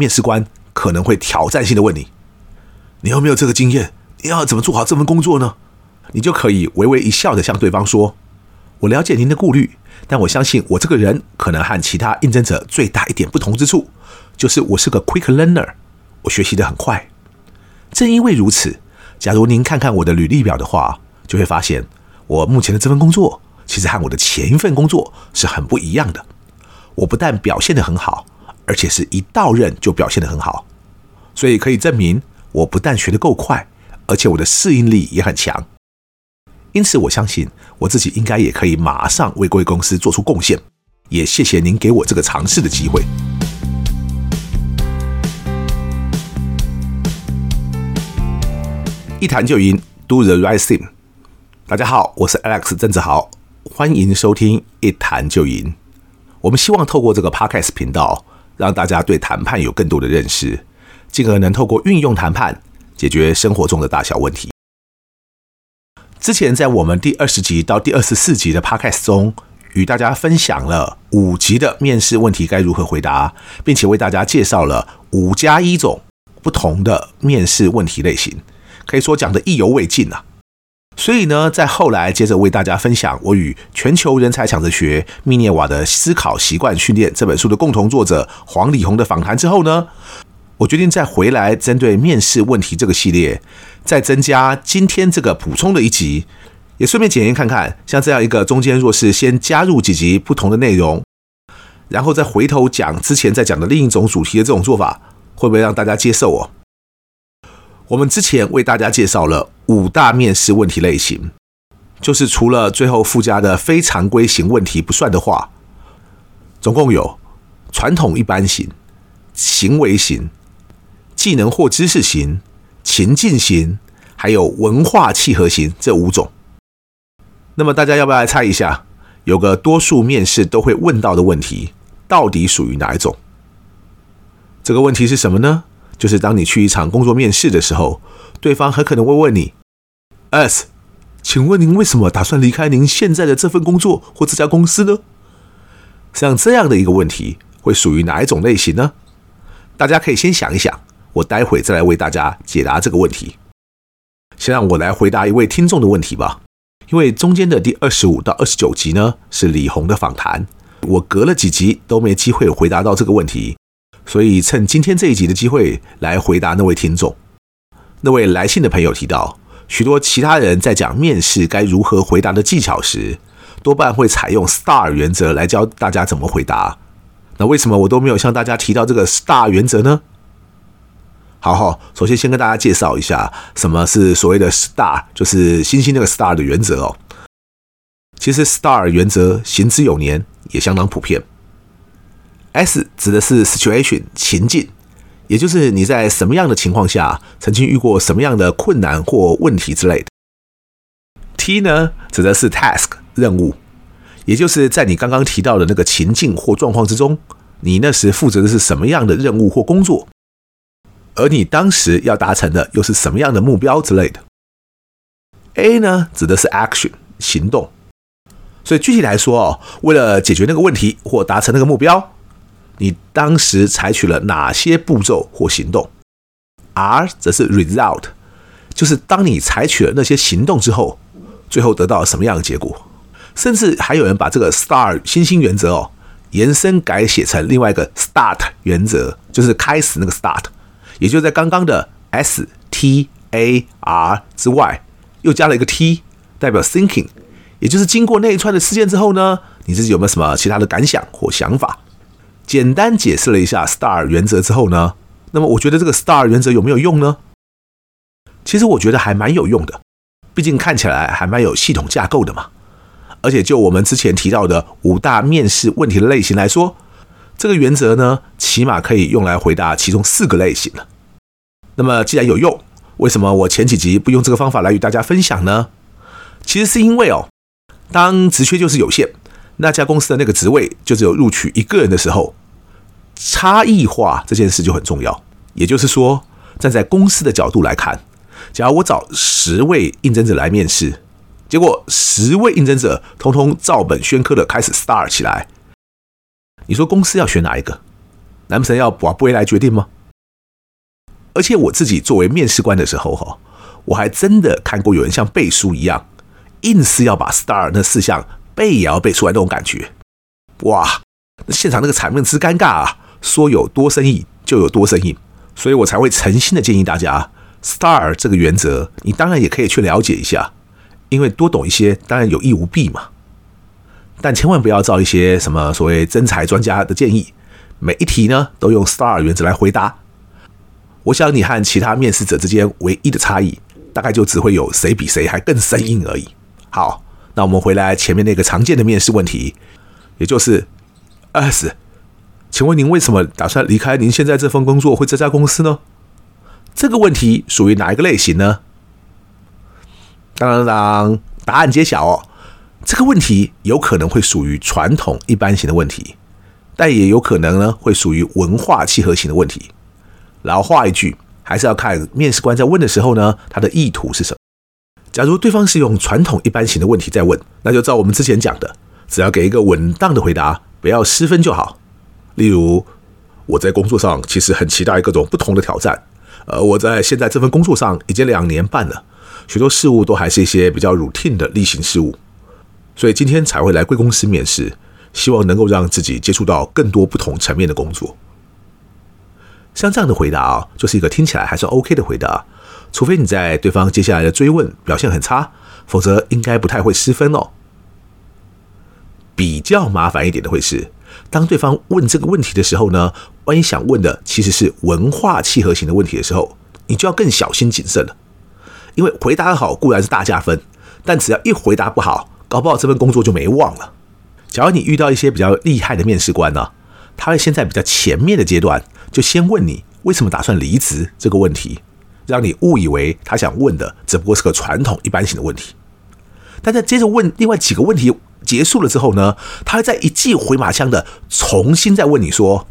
面试官可能会挑战性的问你：“你有没有这个经验？你要怎么做好这份工作呢？”你就可以微微一笑的向对方说：“我了解您的顾虑，但我相信我这个人可能和其他应征者最大一点不同之处，就是我是个 quick learner，我学习得很快。正因为如此，假如您看看我的履历表的话，就会发现我目前的这份工作其实和我的前一份工作是很不一样的。我不但表现得很好，而且是一到任就表现得很好，所以可以证明我不但学得够快，而且我的适应力也很强。”因此，我相信我自己应该也可以马上为贵公司做出贡献。也谢谢您给我这个尝试的机会。一谈就赢，Do the right thing。大家好，我是 Alex 郑子豪，欢迎收听一谈就赢。我们希望透过这个 Podcast 频道，让大家对谈判有更多的认识，进而能透过运用谈判解决生活中的大小问题。之前在我们第二十集到第二十四集的 Podcast 中，与大家分享了五集的面试问题该如何回答，并且为大家介绍了五加一种不同的面试问题类型，可以说讲的意犹未尽啊。所以呢，在后来接着为大家分享我与《全球人才抢着学：密涅瓦的思考习惯训练》这本书的共同作者黄礼宏的访谈之后呢，我决定再回来针对面试问题这个系列，再增加今天这个补充的一集，也顺便检验看看，像这样一个中间若是先加入几集不同的内容，然后再回头讲之前在讲的另一种主题的这种做法，会不会让大家接受哦？我们之前为大家介绍了五大面试问题类型，就是除了最后附加的非常规型问题不算的话，总共有传统一般型、行为型。技能或知识型、情境型，还有文化契合型这五种。那么大家要不要来猜一下？有个多数面试都会问到的问题，到底属于哪一种？这个问题是什么呢？就是当你去一场工作面试的时候，对方很可能会问你：“S，请问您为什么打算离开您现在的这份工作或这家公司呢？”像这样的一个问题，会属于哪一种类型呢？大家可以先想一想。我待会再来为大家解答这个问题。先让我来回答一位听众的问题吧。因为中间的第二十五到二十九集呢，是李红的访谈，我隔了几集都没机会回答到这个问题，所以趁今天这一集的机会来回答那位听众。那位来信的朋友提到，许多其他人在讲面试该如何回答的技巧时，多半会采用 STAR 原则来教大家怎么回答。那为什么我都没有向大家提到这个 STAR 原则呢？好好，首先先跟大家介绍一下什么是所谓的 STAR，就是星星那个 STAR 的原则哦。其实 STAR 原则行之有年，也相当普遍。S 指的是 situation 情境，也就是你在什么样的情况下曾经遇过什么样的困难或问题之类的。T 呢，指的是 task 任务，也就是在你刚刚提到的那个情境或状况之中，你那时负责的是什么样的任务或工作。而你当时要达成的又是什么样的目标之类的？A 呢，指的是 action 行动，所以具体来说哦，为了解决那个问题或达成那个目标，你当时采取了哪些步骤或行动？R 则是 result，就是当你采取了那些行动之后，最后得到什么样的结果？甚至还有人把这个 STAR 星星原则哦延伸改写成另外一个 START 原则，就是开始那个 start。也就在刚刚的 S T A R 之外，又加了一个 T，代表 thinking，也就是经过那一串的事件之后呢，你自己有没有什么其他的感想或想法？简单解释了一下 STAR 原则之后呢，那么我觉得这个 STAR 原则有没有用呢？其实我觉得还蛮有用的，毕竟看起来还蛮有系统架构的嘛。而且就我们之前提到的五大面试问题的类型来说。这个原则呢，起码可以用来回答其中四个类型了。那么既然有用，为什么我前几集不用这个方法来与大家分享呢？其实是因为哦，当职缺就是有限，那家公司的那个职位就只有录取一个人的时候，差异化这件事就很重要。也就是说，站在公司的角度来看，假如我找十位应征者来面试，结果十位应征者通通照本宣科的开始 STAR 起来。你说公司要选哪一个？难不成要把不回来决定吗？而且我自己作为面试官的时候，哈，我还真的看过有人像背书一样，硬是要把 STAR 那四项背也要背出来那种感觉。哇，那现场那个场面之尴尬啊，说有多生硬就有多生硬，所以我才会诚心的建议大家，STAR 这个原则，你当然也可以去了解一下，因为多懂一些当然有益无弊嘛。但千万不要照一些什么所谓真才专家的建议，每一题呢都用 STAR 原则来回答。我想你和其他面试者之间唯一的差异，大概就只会有谁比谁还更生硬而已。好，那我们回来前面那个常见的面试问题，也就是 Alex，请问您为什么打算离开您现在这份工作，回这家公司呢？这个问题属于哪一个类型呢？当当当，答案揭晓哦。这个问题有可能会属于传统一般型的问题，但也有可能呢会属于文化契合型的问题。老话一句，还是要看面试官在问的时候呢，他的意图是什么。假如对方是用传统一般型的问题在问，那就照我们之前讲的，只要给一个稳当的回答，不要失分就好。例如，我在工作上其实很期待各种不同的挑战，而我在现在这份工作上已经两年半了，许多事物都还是一些比较 routine 的例行事务，所以今天才会来贵公司面试，希望能够让自己接触到更多不同层面的工作。像这样的回答啊，就是一个听起来还算 OK 的回答，除非你在对方接下来的追问表现很差，否则应该不太会失分哦。比较麻烦一点的会是，当对方问这个问题的时候呢，万一想问的其实是文化契合型的问题的时候，你就要更小心谨慎了。因为回答好固然是大加分，但只要一回答不好，搞不好这份工作就没望了。假如你遇到一些比较厉害的面试官呢，他会先在比较前面的阶段。就先问你为什么打算离职这个问题，让你误以为他想问的只不过是个传统一般型的问题。但在接着问另外几个问题结束了之后呢，他会再一记回马枪的重新再问你说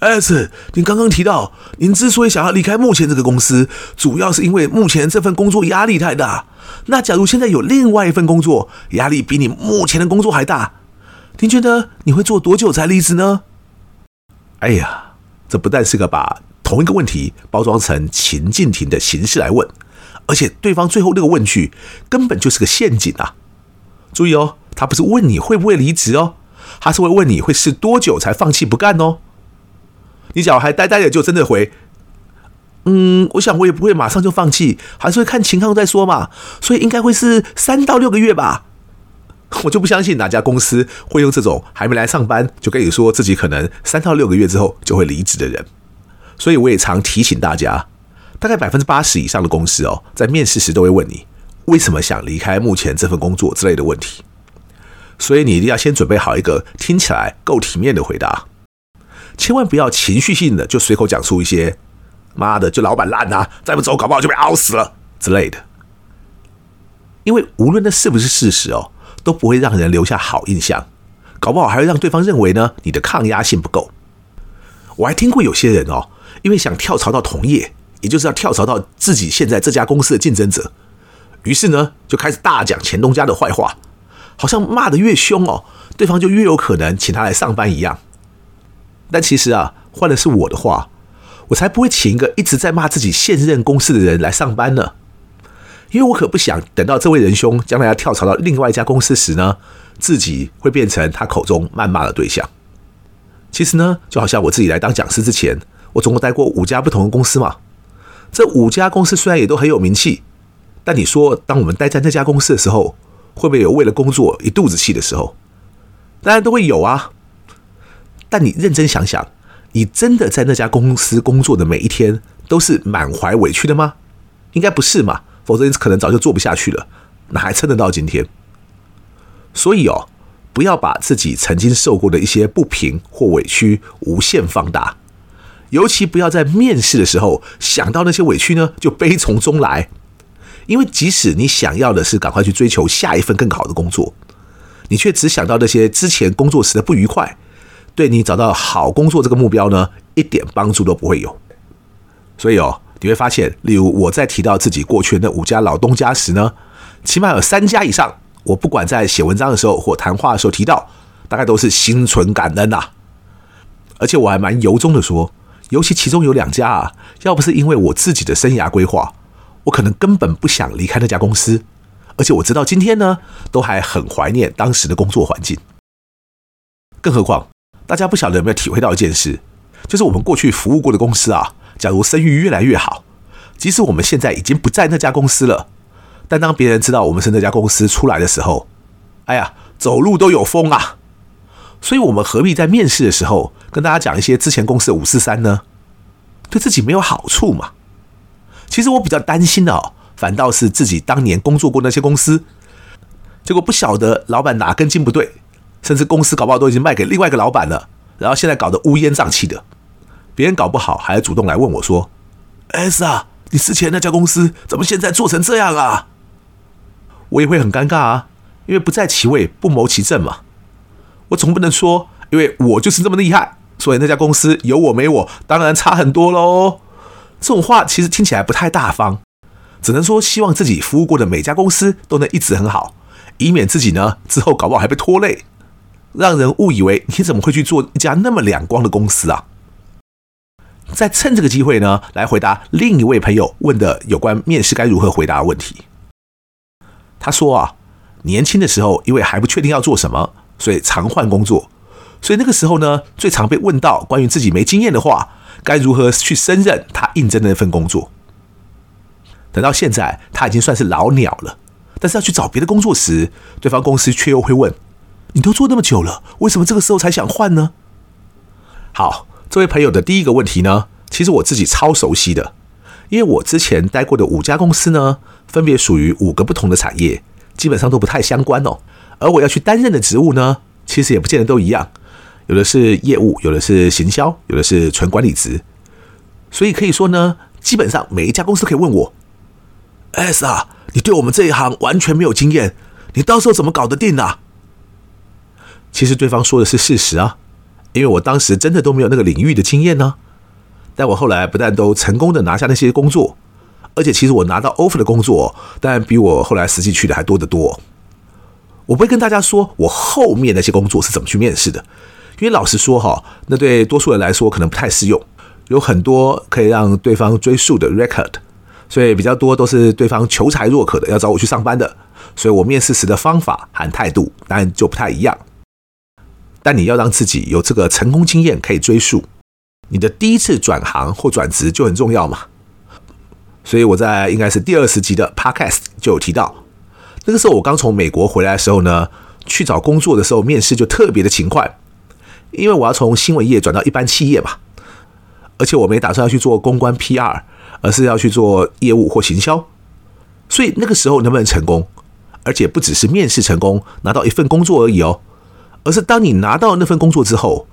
：“Alex，您刚刚提到您之所以想要离开目前这个公司，主要是因为目前这份工作压力太大。那假如现在有另外一份工作，压力比你目前的工作还大，您觉得你会做多久才离职呢？”哎呀！这不但是个把同一个问题包装成情境题的形式来问，而且对方最后那个问句根本就是个陷阱啊！注意哦，他不是问你会不会离职哦，他是会问你会试多久才放弃不干哦。你只要还呆呆的就真的回，嗯，我想我也不会马上就放弃，还是会看情况再说嘛。所以应该会是三到六个月吧。我就不相信哪家公司会用这种还没来上班就跟你说自己可能三到六个月之后就会离职的人，所以我也常提醒大家，大概百分之八十以上的公司哦，在面试时都会问你为什么想离开目前这份工作之类的问题，所以你一定要先准备好一个听起来够体面的回答，千万不要情绪性的就随口讲出一些“妈的，就老板烂啊，再不走搞不好就被熬死了”之类的，因为无论那是不是事实哦。都不会让人留下好印象，搞不好还会让对方认为呢，你的抗压性不够。我还听过有些人哦，因为想跳槽到同业，也就是要跳槽到自己现在这家公司的竞争者，于是呢就开始大讲前东家的坏话，好像骂得越凶哦，对方就越有可能请他来上班一样。但其实啊，换的是我的话，我才不会请一个一直在骂自己现任公司的人来上班呢。因为我可不想等到这位仁兄将来要跳槽到另外一家公司时呢，自己会变成他口中谩骂的对象。其实呢，就好像我自己来当讲师之前，我总共待过五家不同的公司嘛。这五家公司虽然也都很有名气，但你说当我们待在那家公司的时候，会不会有为了工作一肚子气的时候？当然都会有啊。但你认真想想，你真的在那家公司工作的每一天都是满怀委屈的吗？应该不是嘛。否则你可能早就做不下去了，哪还撑得到今天？所以哦，不要把自己曾经受过的一些不平或委屈无限放大，尤其不要在面试的时候想到那些委屈呢，就悲从中来。因为即使你想要的是赶快去追求下一份更好的工作，你却只想到那些之前工作时的不愉快，对你找到好工作这个目标呢，一点帮助都不会有。所以哦。你会发现，例如我在提到自己过去那五家老东家时呢，起码有三家以上，我不管在写文章的时候或谈话的时候提到，大概都是心存感恩呐。而且我还蛮由衷的说，尤其其中有两家啊，要不是因为我自己的生涯规划，我可能根本不想离开那家公司。而且我直到今天呢，都还很怀念当时的工作环境。更何况，大家不晓得有没有体会到一件事，就是我们过去服务过的公司啊，假如声誉越来越好，即使我们现在已经不在那家公司了，但当别人知道我们是那家公司出来的时候，哎呀，走路都有风啊！所以，我们何必在面试的时候跟大家讲一些之前公司的五四三呢？对自己没有好处嘛。其实我比较担心的哦，反倒是自己当年工作过那些公司，结果不晓得老板哪根筋不对，甚至公司搞不好都已经卖给另外一个老板了，然后现在搞得乌烟瘴气的。别人搞不好还要主动来问我说：“S 啊，你之前那家公司怎么现在做成这样啊？”我也会很尴尬啊，因为不在其位不谋其政嘛。我总不能说，因为我就是这么厉害，所以那家公司有我没我，当然差很多喽。这种话其实听起来不太大方，只能说希望自己服务过的每家公司都能一直很好，以免自己呢之后搞不好还被拖累，让人误以为你怎么会去做一家那么两光的公司啊？再趁这个机会呢，来回答另一位朋友问的有关面试该如何回答的问题。他说啊，年轻的时候因为还不确定要做什么。所以常换工作，所以那个时候呢，最常被问到关于自己没经验的话，该如何去胜任他应征的那份工作。等到现在，他已经算是老鸟了，但是要去找别的工作时，对方公司却又会问：“你都做那么久了，为什么这个时候才想换呢？”好，这位朋友的第一个问题呢，其实我自己超熟悉的，因为我之前待过的五家公司呢，分别属于五个不同的产业，基本上都不太相关哦。而我要去担任的职务呢，其实也不见得都一样，有的是业务，有的是行销，有的是纯管理职，所以可以说呢，基本上每一家公司可以问我，S 啊，你对我们这一行完全没有经验，你到时候怎么搞得定啊？其实对方说的是事实啊，因为我当时真的都没有那个领域的经验呢，但我后来不但都成功的拿下那些工作，而且其实我拿到 offer 的工作，当然比我后来实际去的还多得多。我不会跟大家说我后面那些工作是怎么去面试的，因为老实说哈，那对多数人来说可能不太适用，有很多可以让对方追溯的 record，所以比较多都是对方求才若渴的要找我去上班的，所以我面试时的方法和态度当然就不太一样。但你要让自己有这个成功经验可以追溯，你的第一次转行或转职就很重要嘛。所以我在应该是第二十集的 podcast 就有提到。那个时候我刚从美国回来的时候呢，去找工作的时候面试就特别的勤快，因为我要从新闻业转到一般企业嘛，而且我没打算要去做公关 PR，而是要去做业务或行销，所以那个时候能不能成功，而且不只是面试成功拿到一份工作而已哦，而是当你拿到那份工作之后，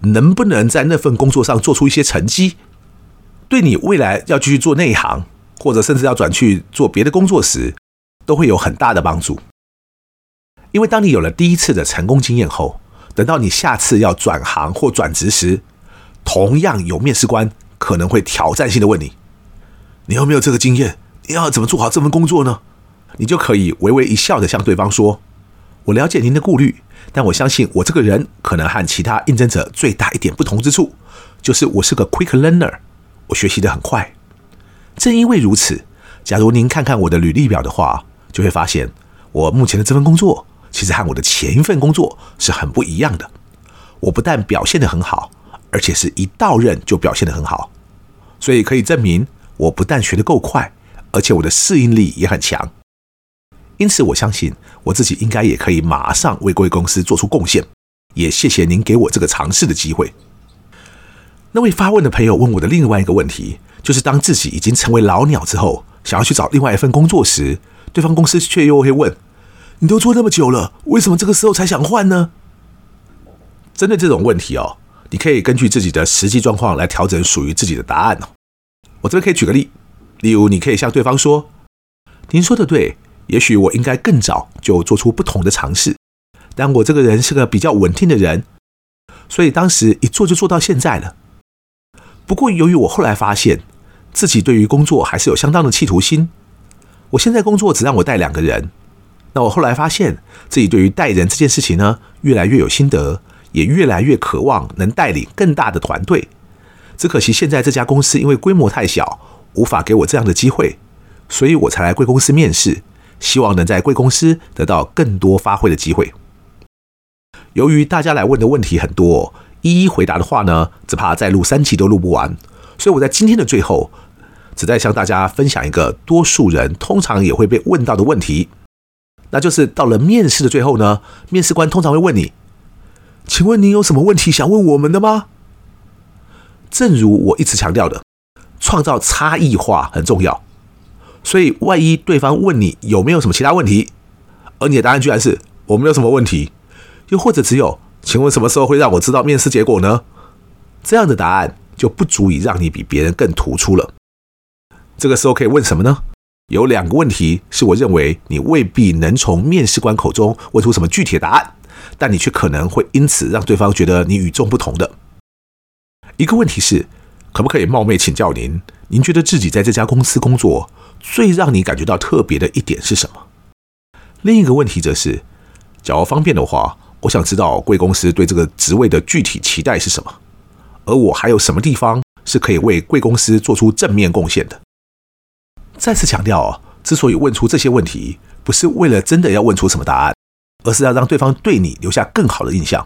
能不能在那份工作上做出一些成绩，对你未来要继续做那一行，或者甚至要转去做别的工作时，都会有很大的帮助，因为当你有了第一次的成功经验后，等到你下次要转行或转职时，同样有面试官可能会挑战性的问你：“你有没有这个经验？你要怎么做好这份工作呢？”你就可以微微一笑的向对方说：“我了解您的顾虑，但我相信我这个人可能和其他应征者最大一点不同之处，就是我是个 quick learner，我学习的很快。正因为如此，假如您看看我的履历表的话。”就会发现，我目前的这份工作其实和我的前一份工作是很不一样的。我不但表现得很好，而且是一到任就表现得很好，所以可以证明我不但学得够快，而且我的适应力也很强。因此，我相信我自己应该也可以马上为贵公司做出贡献。也谢谢您给我这个尝试的机会。那位发问的朋友问我的另外一个问题，就是当自己已经成为老鸟之后，想要去找另外一份工作时，对方公司却又会问：“你都做那么久了，为什么这个时候才想换呢？”针对这种问题哦，你可以根据自己的实际状况来调整属于自己的答案哦。我这边可以举个例，例如你可以向对方说：“您说的对，也许我应该更早就做出不同的尝试，但我这个人是个比较稳定的人，所以当时一做就做到现在了。不过由于我后来发现自己对于工作还是有相当的企图心。”我现在工作只让我带两个人，那我后来发现自己对于带人这件事情呢，越来越有心得，也越来越渴望能带领更大的团队。只可惜现在这家公司因为规模太小，无法给我这样的机会，所以我才来贵公司面试，希望能在贵公司得到更多发挥的机会。由于大家来问的问题很多，一一回答的话呢，只怕再录三期都录不完，所以我在今天的最后，只在向大家分享一个多数人通常也会被问到的问题。那就是到了面试的最后呢，面试官通常会问你：“请问你有什么问题想问我们的吗？”正如我一直强调的，创造差异化很重要。所以，万一对方问你有没有什么其他问题，而你的答案居然是“我没有什么问题”，又或者只有“请问什么时候会让我知道面试结果呢？”这样的答案就不足以让你比别人更突出了。这个时候可以问什么呢？有两个问题是我认为你未必能从面试官口中问出什么具体的答案，但你却可能会因此让对方觉得你与众不同的。一个问题是，可不可以冒昧请教您，您觉得自己在这家公司工作最让你感觉到特别的一点是什么？另一个问题则是，假如方便的话，我想知道贵公司对这个职位的具体期待是什么，而我还有什么地方是可以为贵公司做出正面贡献的。再次强调哦，之所以问出这些问题，不是为了真的要问出什么答案，而是要让对方对你留下更好的印象。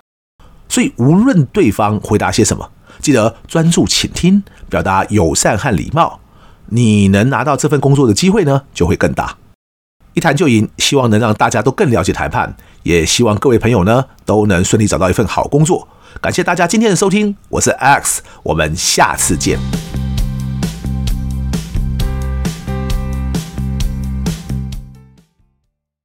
所以，无论对方回答些什么，记得专注倾听，表达友善和礼貌，你能拿到这份工作的机会呢，就会更大。一谈就赢，希望能让大家都更了解谈判，也希望各位朋友呢都能顺利找到一份好工作。感谢大家今天的收听，我是 X，我们下次见。